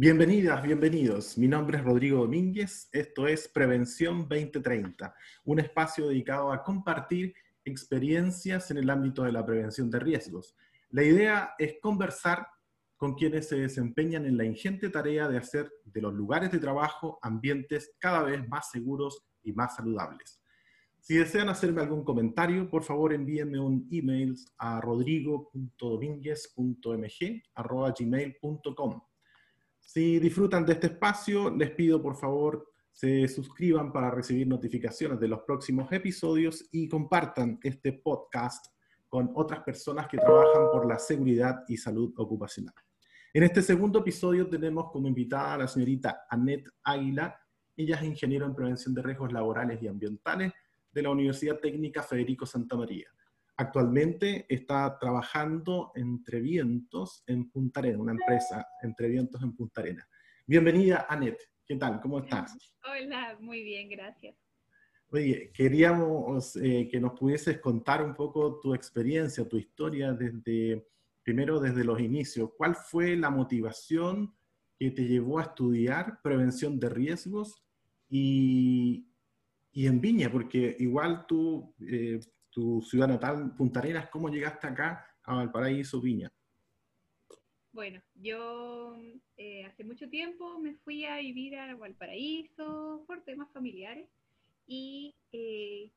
Bienvenidas, bienvenidos. Mi nombre es Rodrigo Domínguez. Esto es Prevención 2030, un espacio dedicado a compartir experiencias en el ámbito de la prevención de riesgos. La idea es conversar con quienes se desempeñan en la ingente tarea de hacer de los lugares de trabajo ambientes cada vez más seguros y más saludables. Si desean hacerme algún comentario, por favor envíenme un email a rodrigo.domínguez.mg.gmail.com. Si disfrutan de este espacio, les pido por favor se suscriban para recibir notificaciones de los próximos episodios y compartan este podcast con otras personas que trabajan por la seguridad y salud ocupacional. En este segundo episodio tenemos como invitada a la señorita Annette Águila. Ella es ingeniero en prevención de riesgos laborales y ambientales de la Universidad Técnica Federico Santa María. Actualmente está trabajando Entre Vientos en Punta Arena, una empresa Entre Vientos en Punta Arena. Bienvenida, Anet. ¿Qué tal? ¿Cómo estás? Hola, muy bien, gracias. Oye, queríamos eh, que nos pudieses contar un poco tu experiencia, tu historia desde, primero desde los inicios. ¿Cuál fue la motivación que te llevó a estudiar prevención de riesgos y, y en Viña? Porque igual tú eh, tu ciudad natal, Punta Arenas, ¿cómo llegaste acá a Valparaíso, Viña? Bueno, yo eh, hace mucho tiempo me fui a vivir a Valparaíso por temas familiares y eh,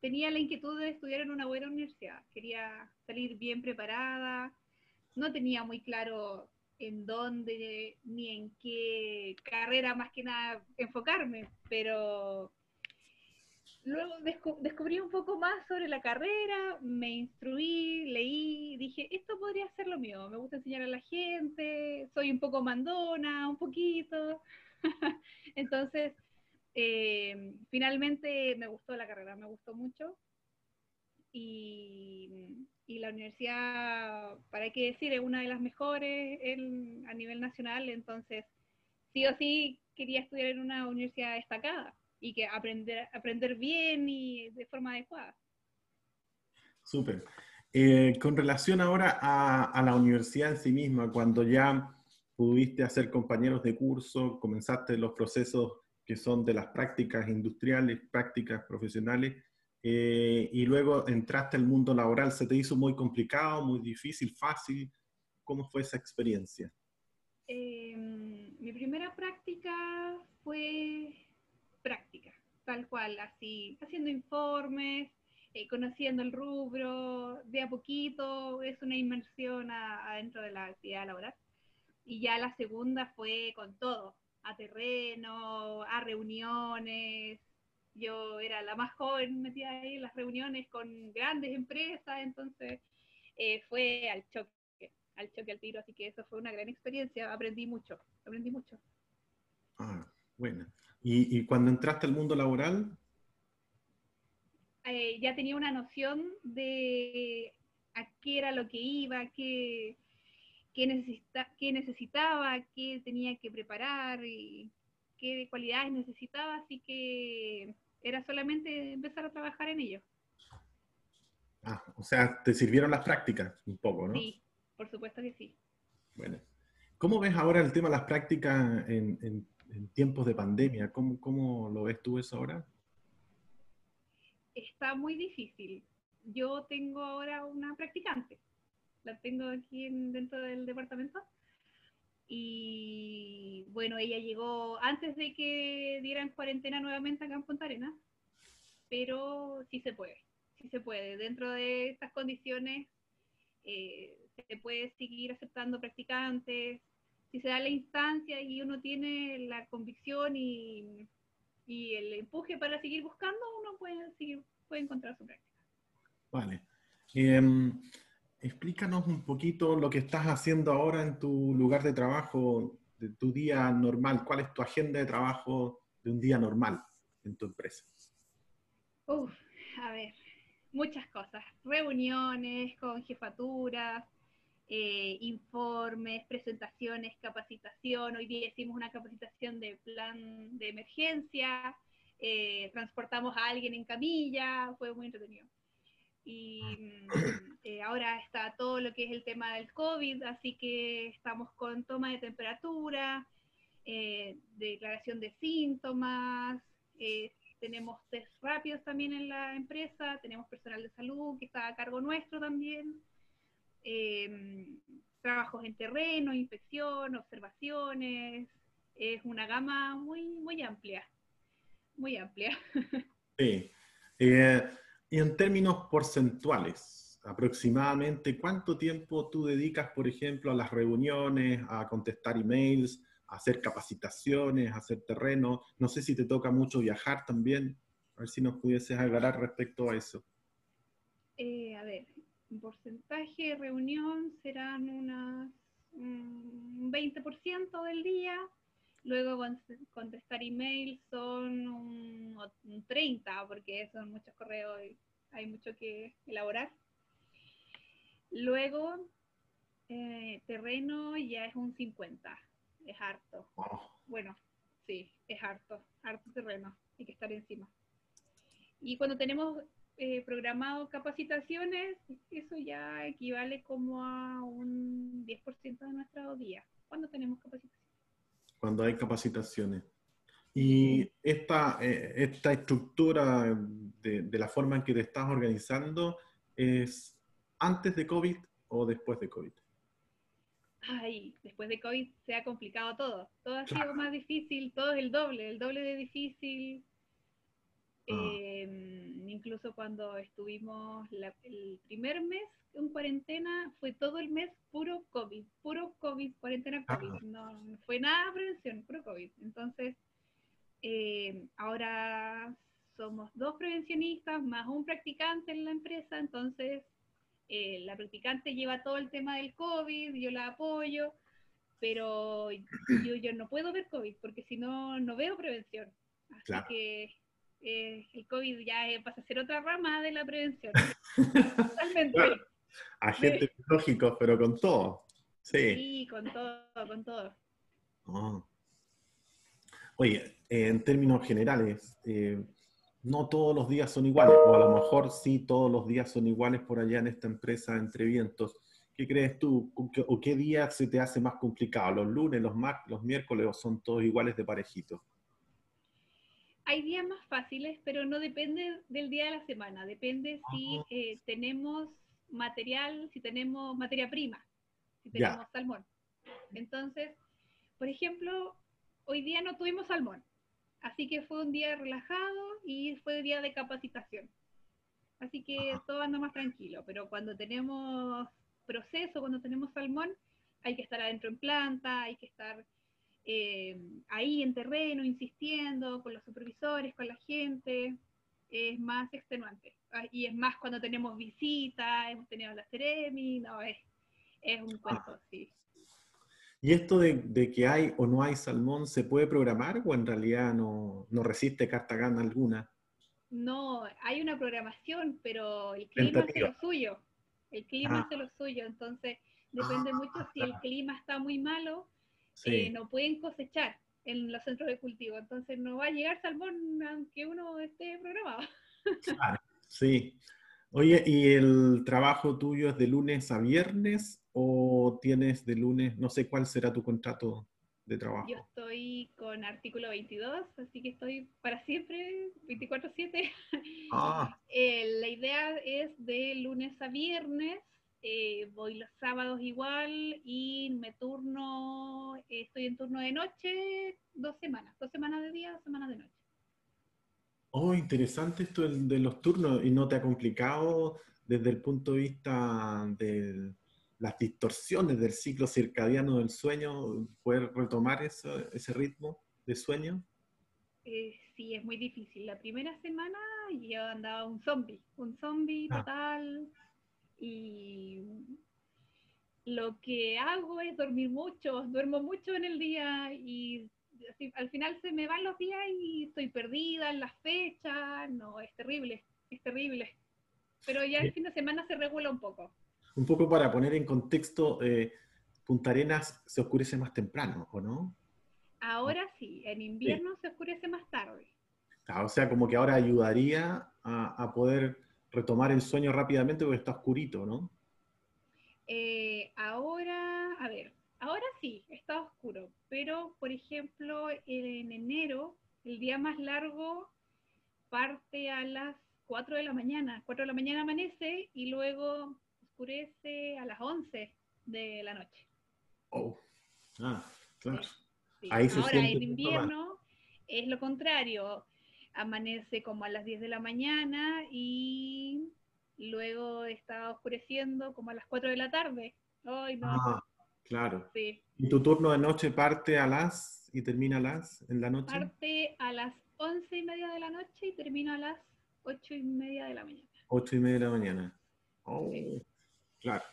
tenía la inquietud de estudiar en una buena universidad. Quería salir bien preparada, no tenía muy claro en dónde ni en qué carrera más que nada enfocarme, pero luego descubrí un poco más sobre la carrera, me instruí, leí, dije, esto podría ser lo mío, me gusta enseñar a la gente, soy un poco mandona, un poquito. Entonces, eh, finalmente me gustó la carrera, me gustó mucho. Y, la universidad, para qué decir, es una de las mejores a nivel nacional, entonces sí o sí quería estudiar en una universidad destacada y que aprender, aprender bien y de forma adecuada. Súper. Eh, con relación ahora a, a, la universidad en sí misma, cuando ya pudiste hacer compañeros de curso, comenzaste los procesos que son de las prácticas industriales, prácticas profesionales, eh, y luego entraste al mundo laboral, ¿se te hizo muy complicado, muy difícil, fácil? ¿Cómo fue esa experiencia? Eh, mi primera práctica fue práctica, tal cual, así, haciendo informes, eh, conociendo el rubro, de a poquito, es una inmersión adentro de la actividad laboral. Y ya la segunda fue con todo, a terreno, a reuniones. Yo era la más joven metida ahí en las reuniones con grandes empresas, entonces eh, fue al choque, al choque al tiro, así que eso fue una gran experiencia, aprendí mucho, aprendí mucho. Ah, bueno. ¿Y, cuando entraste al mundo laboral? Eh, ya tenía una noción de a qué era lo que iba, qué, qué, necesita, qué necesitaba, qué tenía que preparar y qué cualidades necesitaba, así que era solamente empezar a trabajar en ello. Ah, o sea, te sirvieron las prácticas un poco, ¿no? Sí, por supuesto que sí. Bueno. ¿Cómo ves ahora el tema de las prácticas en en tiempos de pandemia. ¿Cómo, ¿Cómo lo ves tú eso ahora? Está muy difícil. Yo tengo ahora una practicante. La tengo aquí dentro del departamento. Y bueno, ella llegó antes de que dieran cuarentena nuevamente acá en Punta Arenas, pero sí se puede, sí se puede. Dentro de estas condiciones eh, se puede seguir aceptando practicantes, si se da la instancia y uno tiene la convicción y, y el empuje para seguir buscando, uno puede, seguir, puede encontrar su práctica. Vale. Em, explícanos un poquito lo que estás haciendo ahora en tu lugar de trabajo, de tu día normal. ¿Cuál es tu agenda de trabajo de un día normal en tu empresa? Uf, a ver, muchas cosas. Reuniones con jefaturas, eh, informes, presentaciones, capacitación. Hoy día hicimos una capacitación de plan de emergencia, eh, transportamos a alguien en camilla, fue muy entretenido. Y mm, eh, ahora está todo lo que es el tema del COVID, así que estamos con toma de temperatura, declaración de síntomas, tenemos test rápidos también en la empresa, tenemos personal de salud que está a cargo nuestro también, eh, trabajos en terreno, inspección, observaciones, es una gama muy, muy amplia, muy amplia. Sí. y en términos porcentuales, aproximadamente, ¿cuánto tiempo tú dedicas, por ejemplo, a las reuniones, a contestar emails, hacer capacitaciones, hacer terreno. No sé si te toca mucho viajar también. A ver si nos pudieses aclarar respecto a eso. Eh, a ver, porcentaje de reunión serán unas un 20% del día. Luego contestar email son un, 30, porque son muchos correos y hay mucho que elaborar. Luego, eh, terreno ya es un 50 es harto. Bueno, sí, es harto, harto terreno, hay que estar encima. Y cuando tenemos eh, programado capacitaciones, eso ya equivale como a un 10% de nuestro día. ¿Cuándo tenemos capacitaciones? Cuando hay capacitaciones. Y esta, eh, esta estructura de, de, la forma en que te estás organizando es antes de COVID o después de COVID? ay, después de COVID se ha complicado todo. Todo ha sido más difícil, todo es el doble, el doble de difícil. Ah. Em, incluso cuando estuvimos el primer mes en cuarentena, fue todo el mes puro COVID, puro COVID, cuarentena COVID. Ah. No, fue nada prevención, puro COVID. Entonces, em, ahora somos dos prevencionistas más un practicante en la empresa, entonces eh, la practicante lleva todo el tema del COVID, yo la apoyo, pero yo, yo no puedo ver COVID porque si no, no veo prevención. Así que eh, el COVID ya pasa a ser otra rama de la prevención. Totalmente. Agentes lógicos, pero con todo. Sí. sí, con todo, con todo. Oh. Oye, en términos generales, eh, no todos los días son iguales, o a lo mejor sí todos los días son iguales por allá en esta empresa entre vientos. ¿Qué crees tú? ¿O qué día se te hace más complicado? ¿Los lunes, los martes, los miércoles o son todos iguales de parejito? Hay días más fáciles, pero no depende del día de la semana. Depende si eh, tenemos material, si tenemos materia prima, si tenemos salmón. Entonces, por ejemplo, hoy día no tuvimos salmón Así que fue un día relajado y fue un día de capacitación. Así que todo anda más tranquilo, pero cuando tenemos proceso, cuando tenemos salmón, hay que estar adentro en planta, hay que estar eh, ahí en terreno, insistiendo con los supervisores, con la gente, es más extenuante. Ah, y es más cuando tenemos visitas, hemos tenido la Ceremi, no, es, es un cuento, sí. ¿Y esto de, que hay o no hay salmón se puede programar o en realidad no, resiste carta gana alguna? No, hay una programación, pero el clima hace lo suyo. El clima ah. hace lo suyo, entonces depende ah, mucho si el clima está muy malo, eh, no pueden cosechar en los centros de cultivo, entonces no va a llegar salmón aunque uno esté programado. Claro, sí. Oye, ¿y el trabajo tuyo es de lunes a viernes o tienes de lunes, no sé cuál será tu contrato de trabajo? Yo estoy con artículo 22, así que estoy para siempre, 24/7. Ah. Eh, la idea es de lunes a viernes, eh, voy los sábados igual y me turno, estoy en turno de noche dos semanas, dos semanas de día, dos semanas de noche. Oh, interesante esto de los turnos y no te ha complicado desde el punto de vista de las distorsiones del ciclo circadiano del sueño, poder retomar ese ritmo de sueño. Eh, sí, es muy difícil. La primera semana yo andaba un zombie, un zombie ah. total y lo que hago es dormir mucho, duermo mucho en el día y al final se me van los días y estoy perdida en las fechas, no, es terrible, es terrible. Pero ya el fin de semana se regula un poco. Un poco para poner en contexto, eh, Punta Arenas se oscurece más temprano, ¿o no? Ahora sí, en invierno se oscurece más tarde. o sea, como que ahora ayudaría a, poder retomar el sueño rápidamente porque está oscurito, ¿no? Eh, ahora, a ver, ahora sí, está oscuro, pero por ejemplo en enero el día más largo parte a las 4 de la mañana. 4 de la mañana amanece y luego oscurece a las 11 de la noche. Oh, ah, claro. Ahora en invierno es lo contrario. Amanece como a las 10 de la mañana y luego está oscureciendo como a las 4 de la tarde. Ay, no. Ah, claro. Sí. ¿Y tu turno de noche parte a las y termina a las en la noche? Parte a las 11 y media de la noche y termina a las 8 y media de la mañana. 8 y media de la mañana. Oh, claro.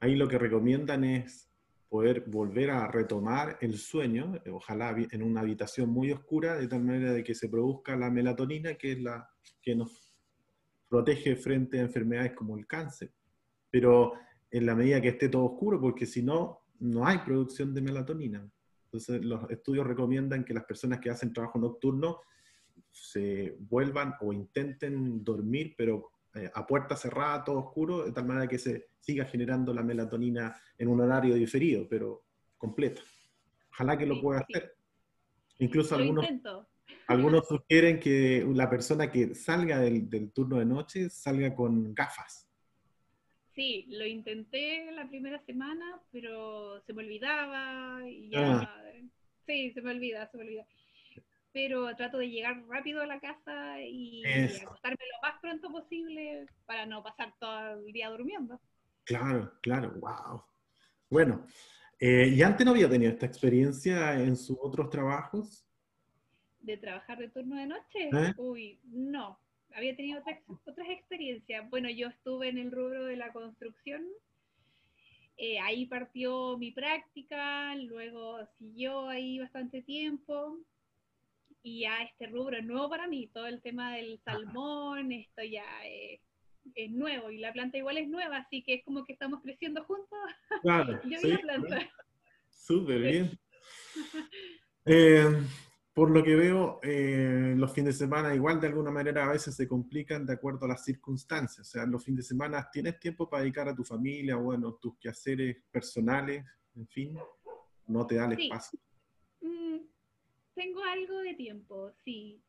Ahí lo que recomiendan es poder volver a retomar el sueño, ojalá en una habitación muy oscura, de tal manera de que se produzca la melatonina, que es la que nos protege frente a enfermedades como el cáncer. Pero en la medida que esté todo oscuro, porque si no, no hay producción de melatonina. Entonces, los estudios recomiendan que las personas que hacen trabajo nocturno se vuelvan o intenten dormir, pero eh, a puerta cerrada, todo oscuro, de tal manera que se siga generando la melatonina en un horario diferido, pero completo. Ojalá que lo pueda hacer. Incluso algunos, algunos sugieren que la persona que salga del, turno de noche salga con gafas. Sí, lo intenté la primera semana, pero se me olvidaba y ya... Ah. Sí, se me olvida, se me olvida pero trato de llegar rápido a la casa y acostarme lo más pronto posible para no pasar todo el día durmiendo. Claro, claro, wow. Bueno, eh, ¿y antes no había tenido esta experiencia en sus otros trabajos? ¿De trabajar de turno de noche? ¿Eh? Uy, no. Había tenido otras, otras experiencias. Bueno, yo estuve en el rubro de la construcción. Eh, ahí partió mi práctica, luego siguió ahí bastante tiempo y ya este rubro es nuevo para mí, todo el tema del salmón, esto ya es, nuevo y la planta igual es nueva, así que es como que estamos creciendo juntos. Claro, Yo sí, la planta. Súper bien. Eh, por lo que veo, eh, los fines de semana igual de alguna manera a veces se complican de acuerdo a las circunstancias. O sea, los fines de semana tienes tiempo para dedicar a tu familia, bueno, tus quehaceres personales, en fin, no te da el espacio. Mm, tengo algo de tiempo, sí.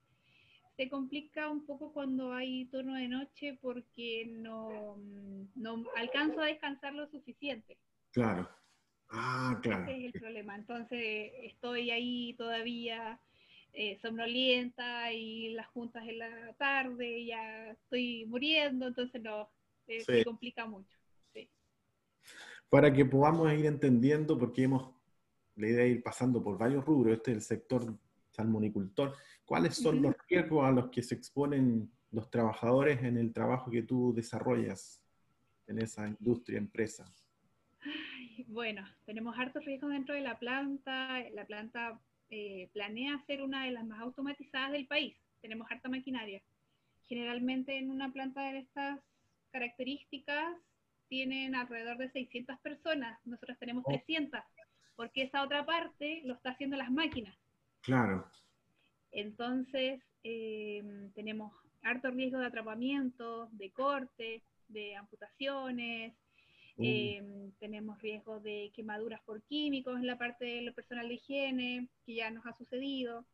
Se complica un poco cuando hay turno de noche porque no, no alcanzo a descansar lo suficiente. Claro. Ah, claro. Ese es el problema. Entonces estoy ahí todavía eh, somnolienta y las juntas en la tarde, ya estoy muriendo, entonces no, eh, se complica mucho. Sí. Para que podamos ir entendiendo, porque hemos la idea de ir pasando por varios rubros, este es el sector salmonicultor. ¿Cuáles son los riesgos a los que se exponen los trabajadores en el trabajo que tú desarrollas en esa industria, empresa? bueno, tenemos hartos riesgos dentro de la planta. La planta eh, planea ser una de las más automatizadas del país. Tenemos harta maquinaria. Generalmente en una planta de estas características tienen alrededor de 600 personas. Nosotros tenemos 300 porque esa otra parte lo está haciendo las máquinas. Claro. Entonces, em, tenemos harto riesgo de atrapamiento, de corte, de amputaciones, uh. em, tenemos riesgo de quemaduras por químicos en la parte de lo personal de higiene, que ya nos ha sucedido.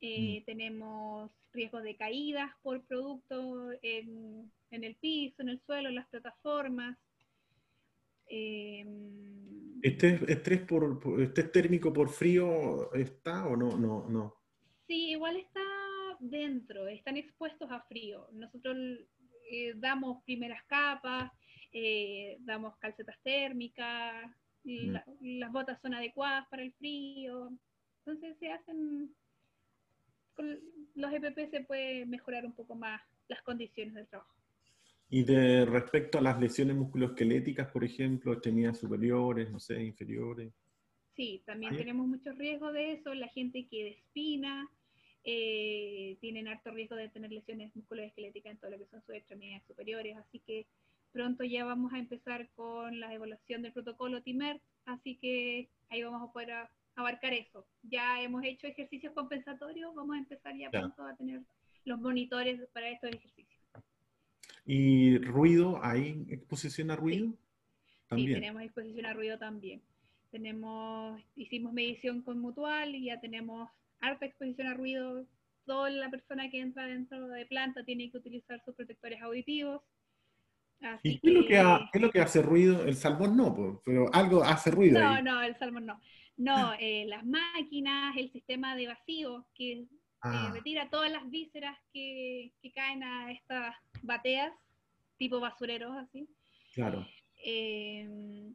Eh, mm. Tenemos riesgo de caídas por producto en, en, el piso, en el suelo, en las plataformas. ¿Este estrés por, este térmico por frío está o no, no, no? Sí, igual está dentro, están expuestos a frío. Nosotros eh, damos primeras capas, eh, damos calcetas térmicas, mm. las botas son adecuadas para el frío. Entonces se hacen, con los EPP se puede mejorar un poco más las condiciones del trabajo. Y de respecto a las lesiones musculoesqueléticas, por ejemplo, extremidades superiores, no sé, inferiores. Sí, también tenemos mucho riesgo de eso. La gente que despina, eh, tienen alto riesgo de tener lesiones musculoesqueléticas en todo lo que son sus extremidades superiores. Así que pronto ya vamos a empezar con la evaluación del protocolo TIMER, así que ahí vamos a poder abarcar eso. Ya hemos hecho ejercicios compensatorios, vamos a empezar ya pronto a tener los monitores para estos ejercicios. ¿Y ruido? ¿Hay exposición a ruido? Sí. También. Sí, tenemos exposición a ruido también. tenemos, hicimos medición con Mutual y ya tenemos harta exposición a ruido. Toda la persona que entra dentro de planta tiene que utilizar sus protectores auditivos. ¿Y qué, es lo que hace ruido? El salmón no, pero algo hace ruido. No, no, el salmón no. No, eh, las máquinas, el sistema de vacío que eh, ah. retira todas las vísceras que, que, caen a estas bateas, tipo basureros, así. Claro. Eh,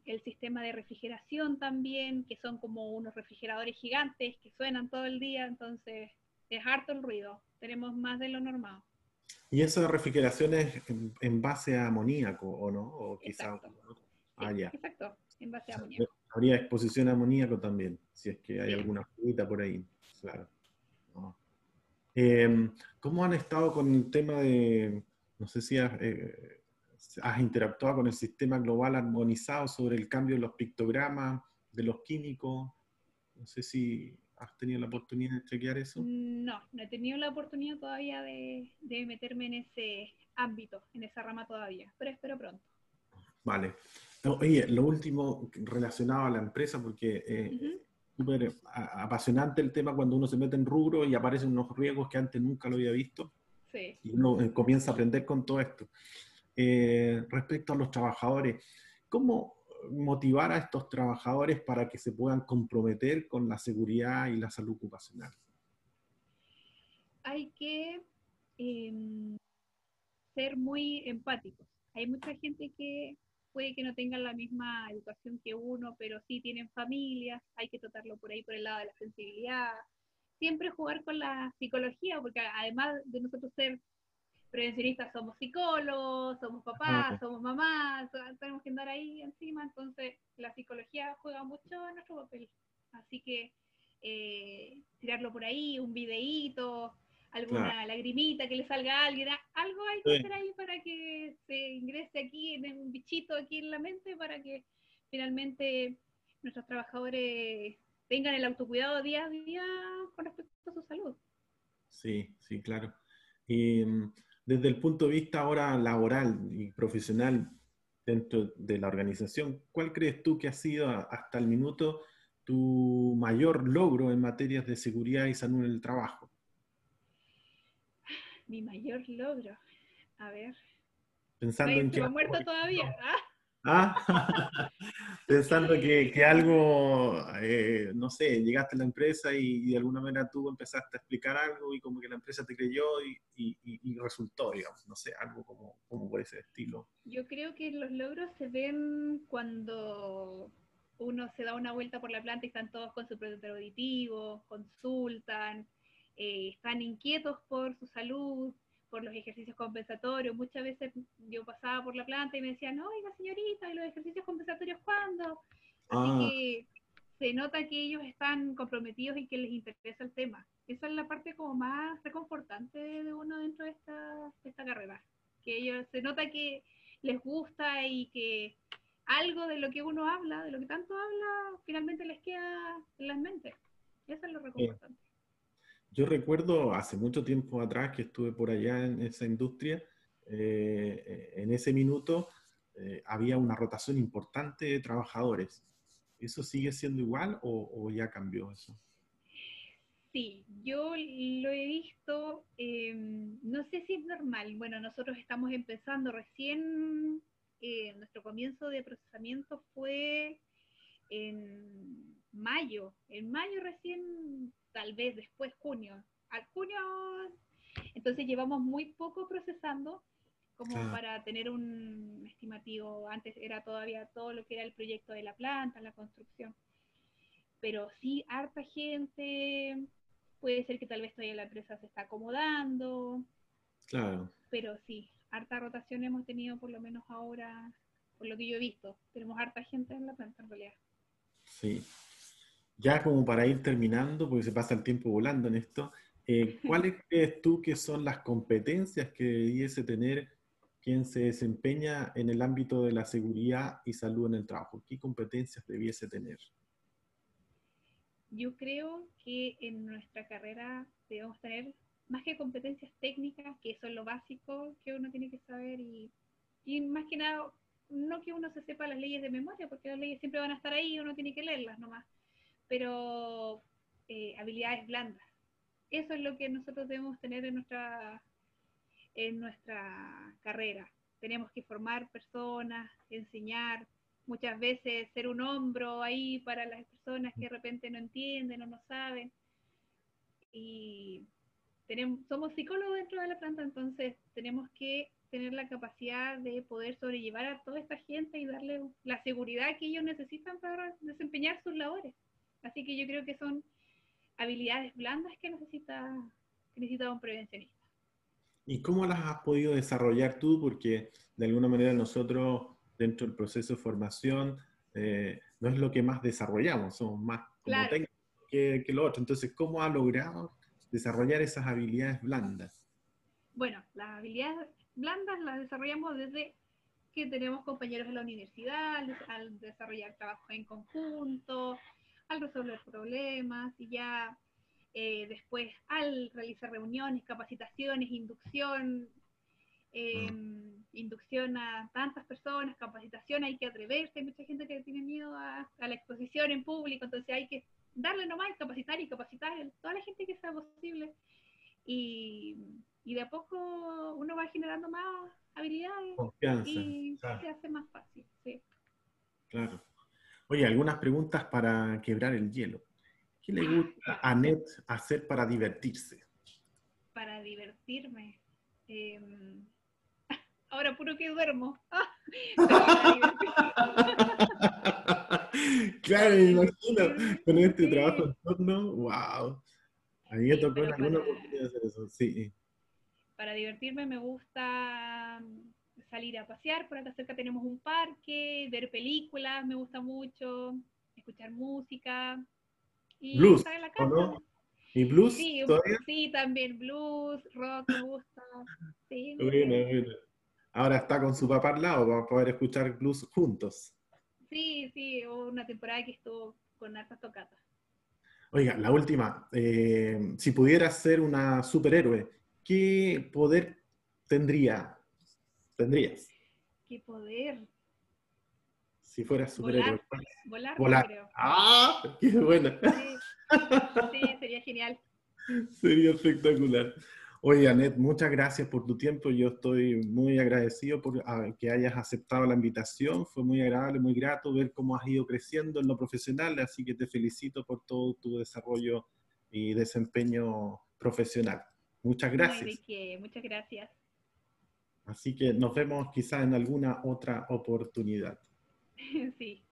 el sistema de refrigeración también, que son como unos refrigeradores gigantes que suenan todo el día, entonces es harto el ruido, tenemos más de lo normal. ¿Y esa refrigeración es en, base a amoníaco o no? O quizá, exacto. Ah, ya. Exacto, en base a amoníaco. Habría exposición a amoníaco también, si es que hay alguna fruta por ahí, claro. Em, ¿Cómo han estado con el tema de, no sé si has, eh, has, interactuado con el sistema global armonizado sobre el cambio de los pictogramas, de los químicos? No sé si ¿Has tenido la oportunidad de chequear eso? No, no he tenido la oportunidad todavía de, meterme en ese ámbito, en esa rama todavía, pero espero pronto. Vale. oye, lo último relacionado a la empresa, porque eh, súper apasionante el tema cuando uno se mete en rubro y aparecen unos riesgos que antes nunca lo había visto. Sí. Y uno eh, comienza a aprender con todo esto. Eh, respecto a los trabajadores, ¿cómo, motivar a estos trabajadores para que se puedan comprometer con la seguridad y la salud ocupacional? Hay que em, ser muy empáticos. Hay mucha gente que puede que no tengan la misma educación que uno, pero sí tienen familias, hay que tratarlo por ahí por el lado de la sensibilidad. Siempre jugar con la psicología, porque además de nosotros ser prevencionistas somos psicólogos, somos papás, somos mamás, tenemos que andar ahí encima, entonces la psicología juega mucho en nuestro papel. Así que eh, tirarlo por ahí, un videíto, alguna lagrimita que le salga a alguien, algo hay que hacer ahí para que se ingrese aquí en un bichito aquí en la mente para que finalmente nuestros trabajadores tengan el autocuidado día a día con respecto a su salud. Sí, sí, claro. Y mm, desde el punto de vista ahora laboral y profesional dentro de la organización, ¿cuál crees tú que ha sido hasta el minuto tu mayor logro en materias de seguridad y salud en el trabajo? Mi mayor logro. A ver. Pensando en que. muerto todavía. ¿ah? ¿Ah? Pensando que, que algo, eh, no sé, llegaste a la empresa y, de alguna manera tú empezaste a explicar algo y como que la empresa te creyó y, y, resultó, digamos, no sé, algo como, como por ese estilo. Yo creo que los logros se ven cuando uno se da una vuelta por la planta y están todos con su protector auditivo, consultan, eh, están inquietos por su salud, por los ejercicios compensatorios. Muchas veces yo pasaba por la planta y me decían, oiga señorita, ¿y los ejercicios compensatorios cuándo? Así ah. que se nota que ellos están comprometidos y que les interesa el tema. Esa es la parte como más reconfortante de uno dentro de esta, esta carrera. Que ellos se nota que les gusta y que algo de lo que uno habla, de lo que tanto habla, finalmente les queda en las mentes. Eso es lo reconfortante. Yo recuerdo hace mucho tiempo atrás que estuve por allá en esa industria, eh, en ese minuto eh, había una rotación importante de trabajadores. ¿Eso sigue siendo igual o, ya cambió eso? Sí, yo lo he visto, em, no sé si es normal, bueno, nosotros estamos empezando recién, eh, nuestro comienzo de procesamiento fue en mayo, en mayo recién tal vez después junio. Al junio, entonces llevamos muy poco procesando como para tener un estimativo. Antes era todavía todo lo que era el proyecto de la planta, la construcción. Pero sí, harta gente, puede ser que tal vez todavía la empresa se está acomodando. Claro. Pero sí, harta rotación hemos tenido por lo menos ahora, por lo que yo he visto. Tenemos harta gente en la planta en realidad. Sí, ya como para ir terminando, porque se pasa el tiempo volando en esto, eh, ¿cuáles crees tú que son las competencias que debiese tener quien se desempeña en el ámbito de la seguridad y salud en el trabajo? ¿Qué competencias debiese tener? Yo creo que en nuestra carrera debemos tener más que competencias técnicas, que eso es lo básico que uno tiene que saber, y, y más que nada no que uno se sepa las leyes de memoria, porque las leyes siempre van a estar ahí, uno tiene que leerlas nomás, pero eh, habilidades blandas. Eso es lo que nosotros debemos tener en nuestra, en nuestra carrera. Tenemos que formar personas, enseñar, muchas veces ser un hombro ahí para las personas que de repente no entienden o no saben. Y tenemos, somos psicólogos dentro de la planta, entonces tenemos que tener la capacidad de poder sobrellevar a toda esta gente y darle la seguridad que ellos necesitan para desempeñar sus labores. Así que yo creo que son habilidades blandas que necesita, que necesita un prevencionista. ¿Y cómo las has podido desarrollar tú? Porque de alguna manera nosotros dentro del proceso de formación eh, no es lo que más desarrollamos, somos más como técnicos que, que lo otro. Entonces, ¿cómo has logrado desarrollar esas habilidades blandas? Bueno, las habilidades blandas las desarrollamos desde que tenemos compañeros en la universidad, al desarrollar trabajo en conjunto, al resolver problemas y ya eh, después al realizar reuniones, capacitaciones, inducción, eh, inducción a tantas personas, capacitación, hay que atreverse, hay mucha gente que tiene miedo a, la exposición en público, entonces hay que darle nomás, capacitar y capacitar a toda la gente que sea posible. Y, y de a poco uno va generando más habilidades y se hace más fácil. Sí. Claro. Oye, algunas preguntas para quebrar el hielo. ¿Qué le gusta a Net hacer para divertirse? Para divertirme. Em, ahora puro que duermo. claro, me imagino, con este trabajo en torno, wow. A mí me tocó en alguna oportunidad hacer eso, sí. Para divertirme me gusta salir a pasear, por acá cerca tenemos un parque, ver películas, me gusta mucho, escuchar música. Y blues, estar en la casa. no? ¿Y blues? Sí, sí, también blues, rock me gusta. Sí, bueno, bueno. Ahora está con su papá al lado para poder escuchar blues juntos. Sí, sí, hubo una temporada que estuvo con hartas tocatas. Oiga, la última. Eh, si pudieras ser una superhéroe, ¿qué poder tendría? ¿Tendrías? ¿Qué poder? Si fueras superhéroe. Volar, volar, Creo. ¡Ah! ¡Qué buena! sí, sería genial. Sería espectacular. Oye, Anet, muchas gracias por tu tiempo. Yo estoy muy agradecido por que hayas aceptado la invitación. Fue muy agradable, muy grato ver cómo has ido creciendo en lo profesional, así que te felicito por todo tu desarrollo y desempeño profesional. Muchas gracias. Muchas gracias. Así que nos vemos quizás en alguna otra oportunidad. Sí,